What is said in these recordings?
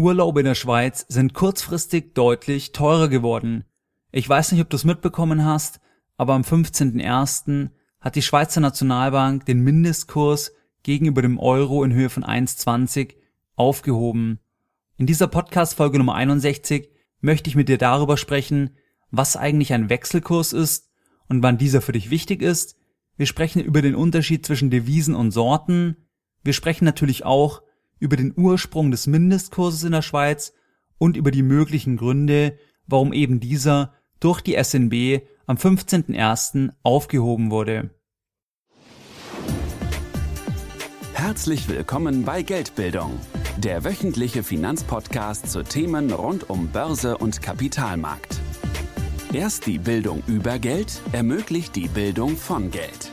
Urlaube in der Schweiz sind kurzfristig deutlich teurer geworden. Ich weiß nicht, ob du es mitbekommen hast, aber am 15.01. hat die Schweizer Nationalbank den Mindestkurs gegenüber dem Euro in Höhe von 1,20 aufgehoben. In dieser Podcast-Folge Nummer 61 möchte ich mit dir darüber sprechen, was eigentlich ein Wechselkurs ist und wann dieser für dich wichtig ist. Wir sprechen über den Unterschied zwischen Devisen und Sorten. Wir sprechen natürlich auch über den Ursprung des Mindestkurses in der Schweiz und über die möglichen Gründe, warum eben dieser durch die SNB am 15.01. aufgehoben wurde. Herzlich willkommen bei Geldbildung, der wöchentliche Finanzpodcast zu Themen rund um Börse und Kapitalmarkt. Erst die Bildung über Geld ermöglicht die Bildung von Geld.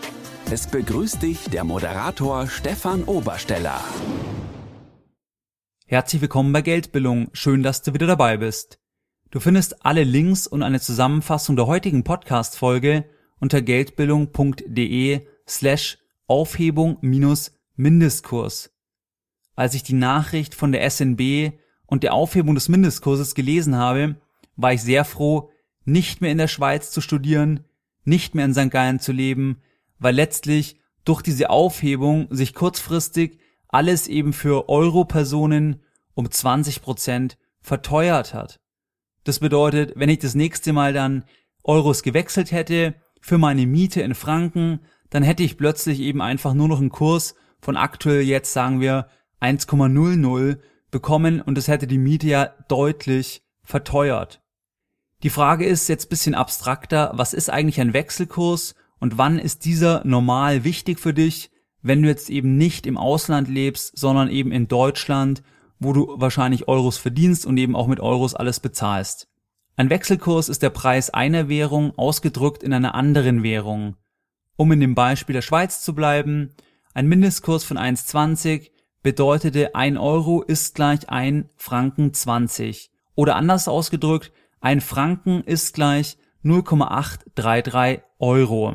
Es begrüßt dich der Moderator Stefan Obersteller. Herzlich willkommen bei Geldbildung. Schön, dass du wieder dabei bist. Du findest alle Links und eine Zusammenfassung der heutigen Podcast-Folge unter geldbildung.de slash Aufhebung minus Mindestkurs. Als ich die Nachricht von der SNB und der Aufhebung des Mindestkurses gelesen habe, war ich sehr froh, nicht mehr in der Schweiz zu studieren, nicht mehr in St. Gallen zu leben, weil letztlich durch diese Aufhebung sich kurzfristig alles eben für Euro-Personen um 20 Prozent verteuert hat. Das bedeutet, wenn ich das nächste Mal dann Euros gewechselt hätte für meine Miete in Franken, dann hätte ich plötzlich eben einfach nur noch einen Kurs von aktuell jetzt sagen wir 1,00 bekommen und das hätte die Miete ja deutlich verteuert. Die Frage ist jetzt bisschen abstrakter, was ist eigentlich ein Wechselkurs und wann ist dieser normal wichtig für dich? Wenn du jetzt eben nicht im Ausland lebst, sondern eben in Deutschland, wo du wahrscheinlich Euros verdienst und eben auch mit Euros alles bezahlst. Ein Wechselkurs ist der Preis einer Währung ausgedrückt in einer anderen Währung. Um in dem Beispiel der Schweiz zu bleiben, ein Mindestkurs von 1,20 bedeutete 1 Euro ist gleich 1 Franken 20. Oder anders ausgedrückt, ein Franken ist gleich 0,833 Euro.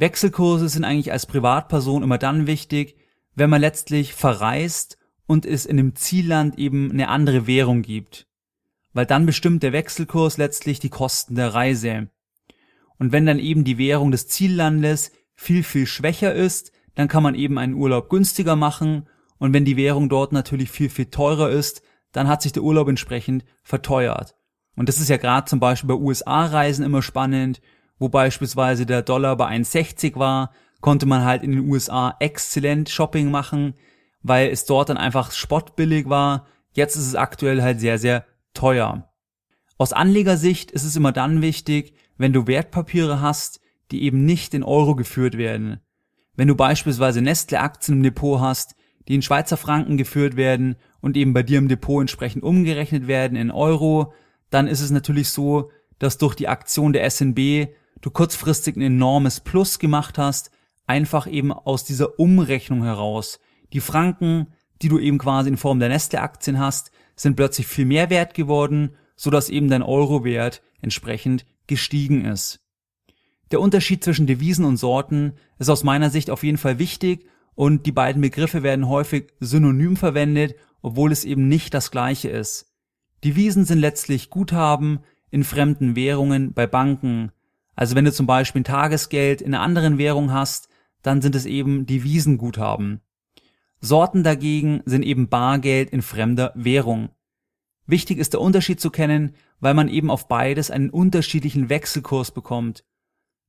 Wechselkurse sind eigentlich als Privatperson immer dann wichtig, wenn man letztlich verreist und es in dem Zielland eben eine andere Währung gibt. Weil dann bestimmt der Wechselkurs letztlich die Kosten der Reise. Und wenn dann eben die Währung des Ziellandes viel, viel schwächer ist, dann kann man eben einen Urlaub günstiger machen und wenn die Währung dort natürlich viel, viel teurer ist, dann hat sich der Urlaub entsprechend verteuert. Und das ist ja gerade zum Beispiel bei USA-Reisen immer spannend wo beispielsweise der Dollar bei 1,60 war, konnte man halt in den USA exzellent Shopping machen, weil es dort dann einfach spottbillig war. Jetzt ist es aktuell halt sehr, sehr teuer. Aus Anlegersicht ist es immer dann wichtig, wenn du Wertpapiere hast, die eben nicht in Euro geführt werden. Wenn du beispielsweise Nestle-Aktien im Depot hast, die in Schweizer Franken geführt werden und eben bei dir im Depot entsprechend umgerechnet werden in Euro, dann ist es natürlich so, dass durch die Aktion der SNB du kurzfristig ein enormes Plus gemacht hast, einfach eben aus dieser Umrechnung heraus. Die Franken, die du eben quasi in Form der Nestle-Aktien hast, sind plötzlich viel mehr wert geworden, so dass eben dein Euro-Wert entsprechend gestiegen ist. Der Unterschied zwischen Devisen und Sorten ist aus meiner Sicht auf jeden Fall wichtig und die beiden Begriffe werden häufig synonym verwendet, obwohl es eben nicht das gleiche ist. Devisen sind letztlich Guthaben in fremden Währungen bei Banken, also wenn du zum Beispiel ein Tagesgeld in einer anderen Währung hast, dann sind es eben Devisenguthaben. Sorten dagegen sind eben Bargeld in fremder Währung. Wichtig ist der Unterschied zu kennen, weil man eben auf beides einen unterschiedlichen Wechselkurs bekommt.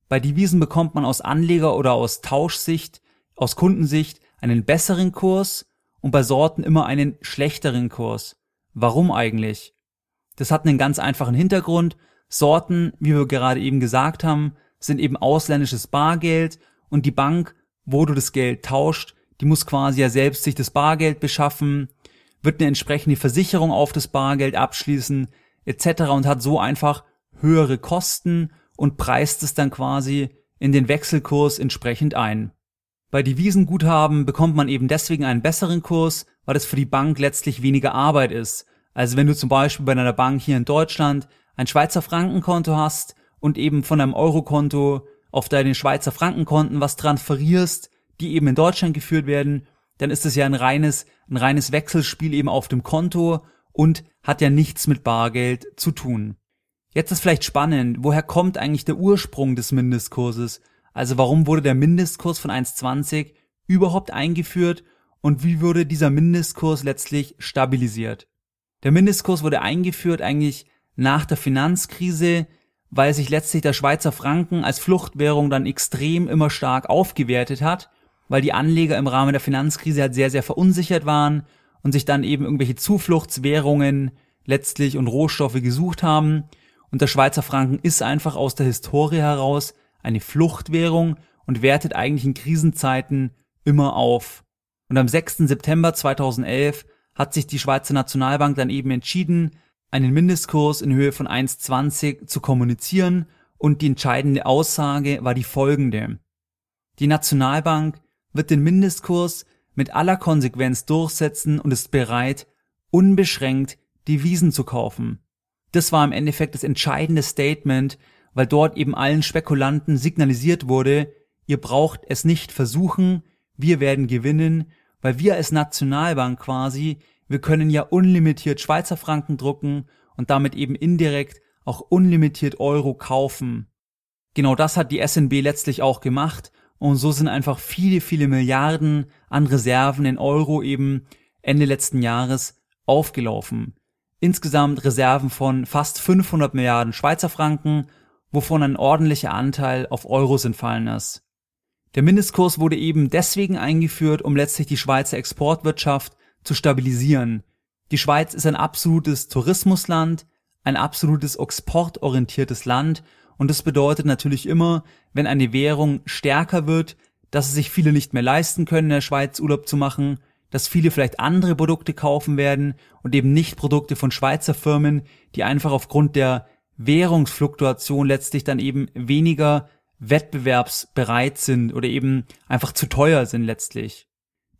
Bei Devisen bekommt man aus Anleger- oder aus Tauschsicht, aus Kundensicht einen besseren Kurs und bei Sorten immer einen schlechteren Kurs. Warum eigentlich? Das hat einen ganz einfachen Hintergrund Sorten, wie wir gerade eben gesagt haben, sind eben ausländisches Bargeld und die Bank, wo du das Geld tauscht, die muss quasi ja selbst sich das Bargeld beschaffen, wird eine entsprechende Versicherung auf das Bargeld abschließen etc. und hat so einfach höhere Kosten und preist es dann quasi in den Wechselkurs entsprechend ein. Bei Devisenguthaben bekommt man eben deswegen einen besseren Kurs, weil es für die Bank letztlich weniger Arbeit ist. Also wenn du zum Beispiel bei einer Bank hier in Deutschland ein Schweizer Frankenkonto hast und eben von einem Eurokonto auf deine Schweizer Frankenkonten was transferierst, die eben in Deutschland geführt werden, dann ist es ja ein reines, ein reines Wechselspiel eben auf dem Konto und hat ja nichts mit Bargeld zu tun. Jetzt ist vielleicht spannend, woher kommt eigentlich der Ursprung des Mindestkurses? Also warum wurde der Mindestkurs von 1,20 überhaupt eingeführt und wie wurde dieser Mindestkurs letztlich stabilisiert? Der Mindestkurs wurde eingeführt eigentlich nach der Finanzkrise, weil sich letztlich der Schweizer Franken als Fluchtwährung dann extrem immer stark aufgewertet hat, weil die Anleger im Rahmen der Finanzkrise halt sehr, sehr verunsichert waren und sich dann eben irgendwelche Zufluchtswährungen letztlich und Rohstoffe gesucht haben. Und der Schweizer Franken ist einfach aus der Historie heraus eine Fluchtwährung und wertet eigentlich in Krisenzeiten immer auf. Und am 6. September 2011 hat sich die Schweizer Nationalbank dann eben entschieden, einen Mindestkurs in Höhe von 1,20 zu kommunizieren und die entscheidende Aussage war die folgende. Die Nationalbank wird den Mindestkurs mit aller Konsequenz durchsetzen und ist bereit, unbeschränkt Devisen zu kaufen. Das war im Endeffekt das entscheidende Statement, weil dort eben allen Spekulanten signalisiert wurde, ihr braucht es nicht versuchen, wir werden gewinnen, weil wir als Nationalbank quasi wir können ja unlimitiert Schweizer Franken drucken und damit eben indirekt auch unlimitiert Euro kaufen. Genau das hat die SNB letztlich auch gemacht und so sind einfach viele, viele Milliarden an Reserven in Euro eben Ende letzten Jahres aufgelaufen. Insgesamt Reserven von fast 500 Milliarden Schweizer Franken, wovon ein ordentlicher Anteil auf Euros entfallen ist. Der Mindestkurs wurde eben deswegen eingeführt, um letztlich die Schweizer Exportwirtschaft zu stabilisieren. Die Schweiz ist ein absolutes Tourismusland, ein absolutes exportorientiertes Land und das bedeutet natürlich immer, wenn eine Währung stärker wird, dass es sich viele nicht mehr leisten können, in der Schweiz Urlaub zu machen, dass viele vielleicht andere Produkte kaufen werden und eben nicht Produkte von Schweizer Firmen, die einfach aufgrund der Währungsfluktuation letztlich dann eben weniger wettbewerbsbereit sind oder eben einfach zu teuer sind letztlich.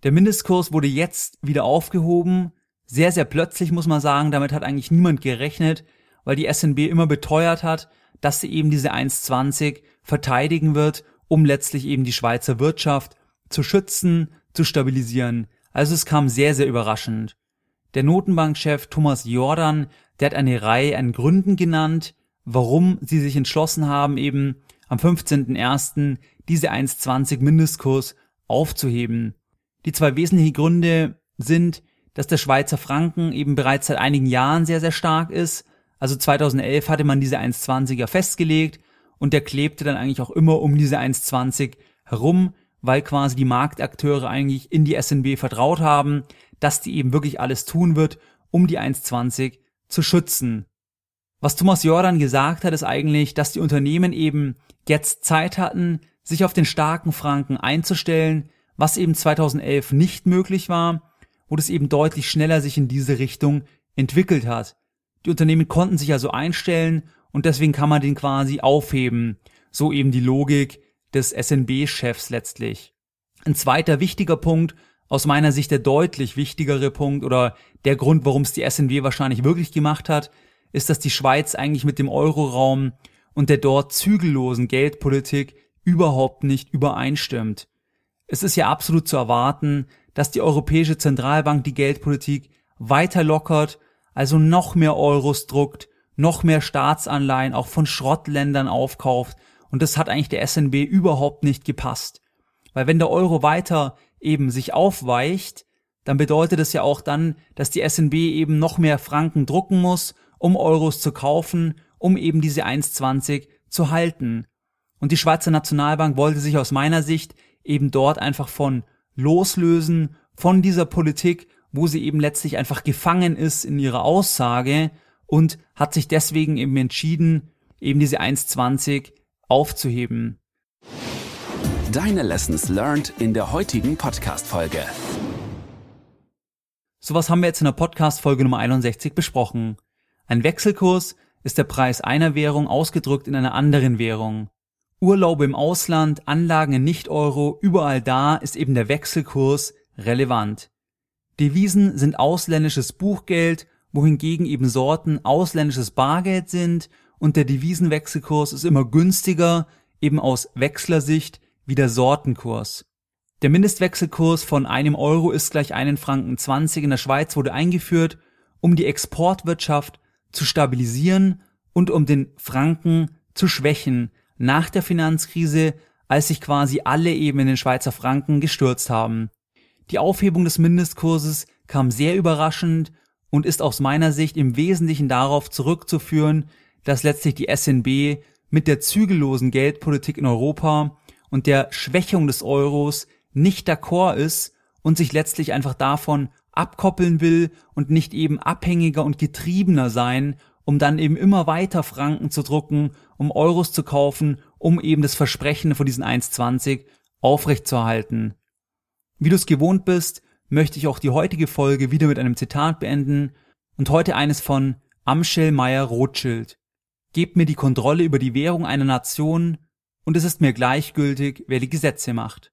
Der Mindestkurs wurde jetzt wieder aufgehoben. Sehr, sehr plötzlich muss man sagen, damit hat eigentlich niemand gerechnet, weil die SNB immer beteuert hat, dass sie eben diese 1,20 verteidigen wird, um letztlich eben die Schweizer Wirtschaft zu schützen, zu stabilisieren. Also es kam sehr, sehr überraschend. Der Notenbankchef Thomas Jordan, der hat eine Reihe an Gründen genannt, warum sie sich entschlossen haben, eben am 15.01. diese 1,20 Mindestkurs aufzuheben. Die zwei wesentlichen Gründe sind, dass der Schweizer Franken eben bereits seit einigen Jahren sehr, sehr stark ist. Also 2011 hatte man diese 1,20er festgelegt und der klebte dann eigentlich auch immer um diese 1,20 herum, weil quasi die Marktakteure eigentlich in die SNB vertraut haben, dass die eben wirklich alles tun wird, um die 1,20 zu schützen. Was Thomas Jordan gesagt hat, ist eigentlich, dass die Unternehmen eben jetzt Zeit hatten, sich auf den starken Franken einzustellen, was eben 2011 nicht möglich war, wo das eben deutlich schneller sich in diese Richtung entwickelt hat. Die Unternehmen konnten sich also einstellen und deswegen kann man den quasi aufheben. So eben die Logik des SNB-Chefs letztlich. Ein zweiter wichtiger Punkt, aus meiner Sicht der deutlich wichtigere Punkt oder der Grund, warum es die SNB wahrscheinlich wirklich gemacht hat, ist, dass die Schweiz eigentlich mit dem Euroraum und der dort zügellosen Geldpolitik überhaupt nicht übereinstimmt. Es ist ja absolut zu erwarten, dass die Europäische Zentralbank die Geldpolitik weiter lockert, also noch mehr Euros druckt, noch mehr Staatsanleihen auch von Schrottländern aufkauft und das hat eigentlich der SNB überhaupt nicht gepasst. Weil wenn der Euro weiter eben sich aufweicht, dann bedeutet es ja auch dann, dass die SNB eben noch mehr Franken drucken muss, um Euros zu kaufen, um eben diese 1,20 zu halten. Und die Schweizer Nationalbank wollte sich aus meiner Sicht eben dort einfach von loslösen, von dieser Politik, wo sie eben letztlich einfach gefangen ist in ihrer Aussage und hat sich deswegen eben entschieden, eben diese 1,20 aufzuheben. Deine Lessons learned in der heutigen Podcast-Folge. Sowas haben wir jetzt in der Podcast-Folge Nummer 61 besprochen. Ein Wechselkurs ist der Preis einer Währung ausgedrückt in einer anderen Währung. Urlaube im Ausland, Anlagen in Nicht-Euro, überall da ist eben der Wechselkurs relevant. Devisen sind ausländisches Buchgeld, wohingegen eben Sorten ausländisches Bargeld sind und der Devisenwechselkurs ist immer günstiger, eben aus Wechslersicht wie der Sortenkurs. Der Mindestwechselkurs von einem Euro ist gleich einen Franken 20 in der Schweiz wurde eingeführt, um die Exportwirtschaft zu stabilisieren und um den Franken zu schwächen nach der Finanzkrise, als sich quasi alle eben in den Schweizer Franken gestürzt haben. Die Aufhebung des Mindestkurses kam sehr überraschend und ist aus meiner Sicht im Wesentlichen darauf zurückzuführen, dass letztlich die SNB mit der zügellosen Geldpolitik in Europa und der Schwächung des Euros nicht d'accord ist und sich letztlich einfach davon abkoppeln will und nicht eben abhängiger und getriebener sein, um dann eben immer weiter Franken zu drucken, um Euros zu kaufen, um eben das Versprechen von diesen 1,20 aufrechtzuerhalten. Wie du es gewohnt bist, möchte ich auch die heutige Folge wieder mit einem Zitat beenden und heute eines von Amschel Meyer Rothschild. Gebt mir die Kontrolle über die Währung einer Nation und es ist mir gleichgültig, wer die Gesetze macht.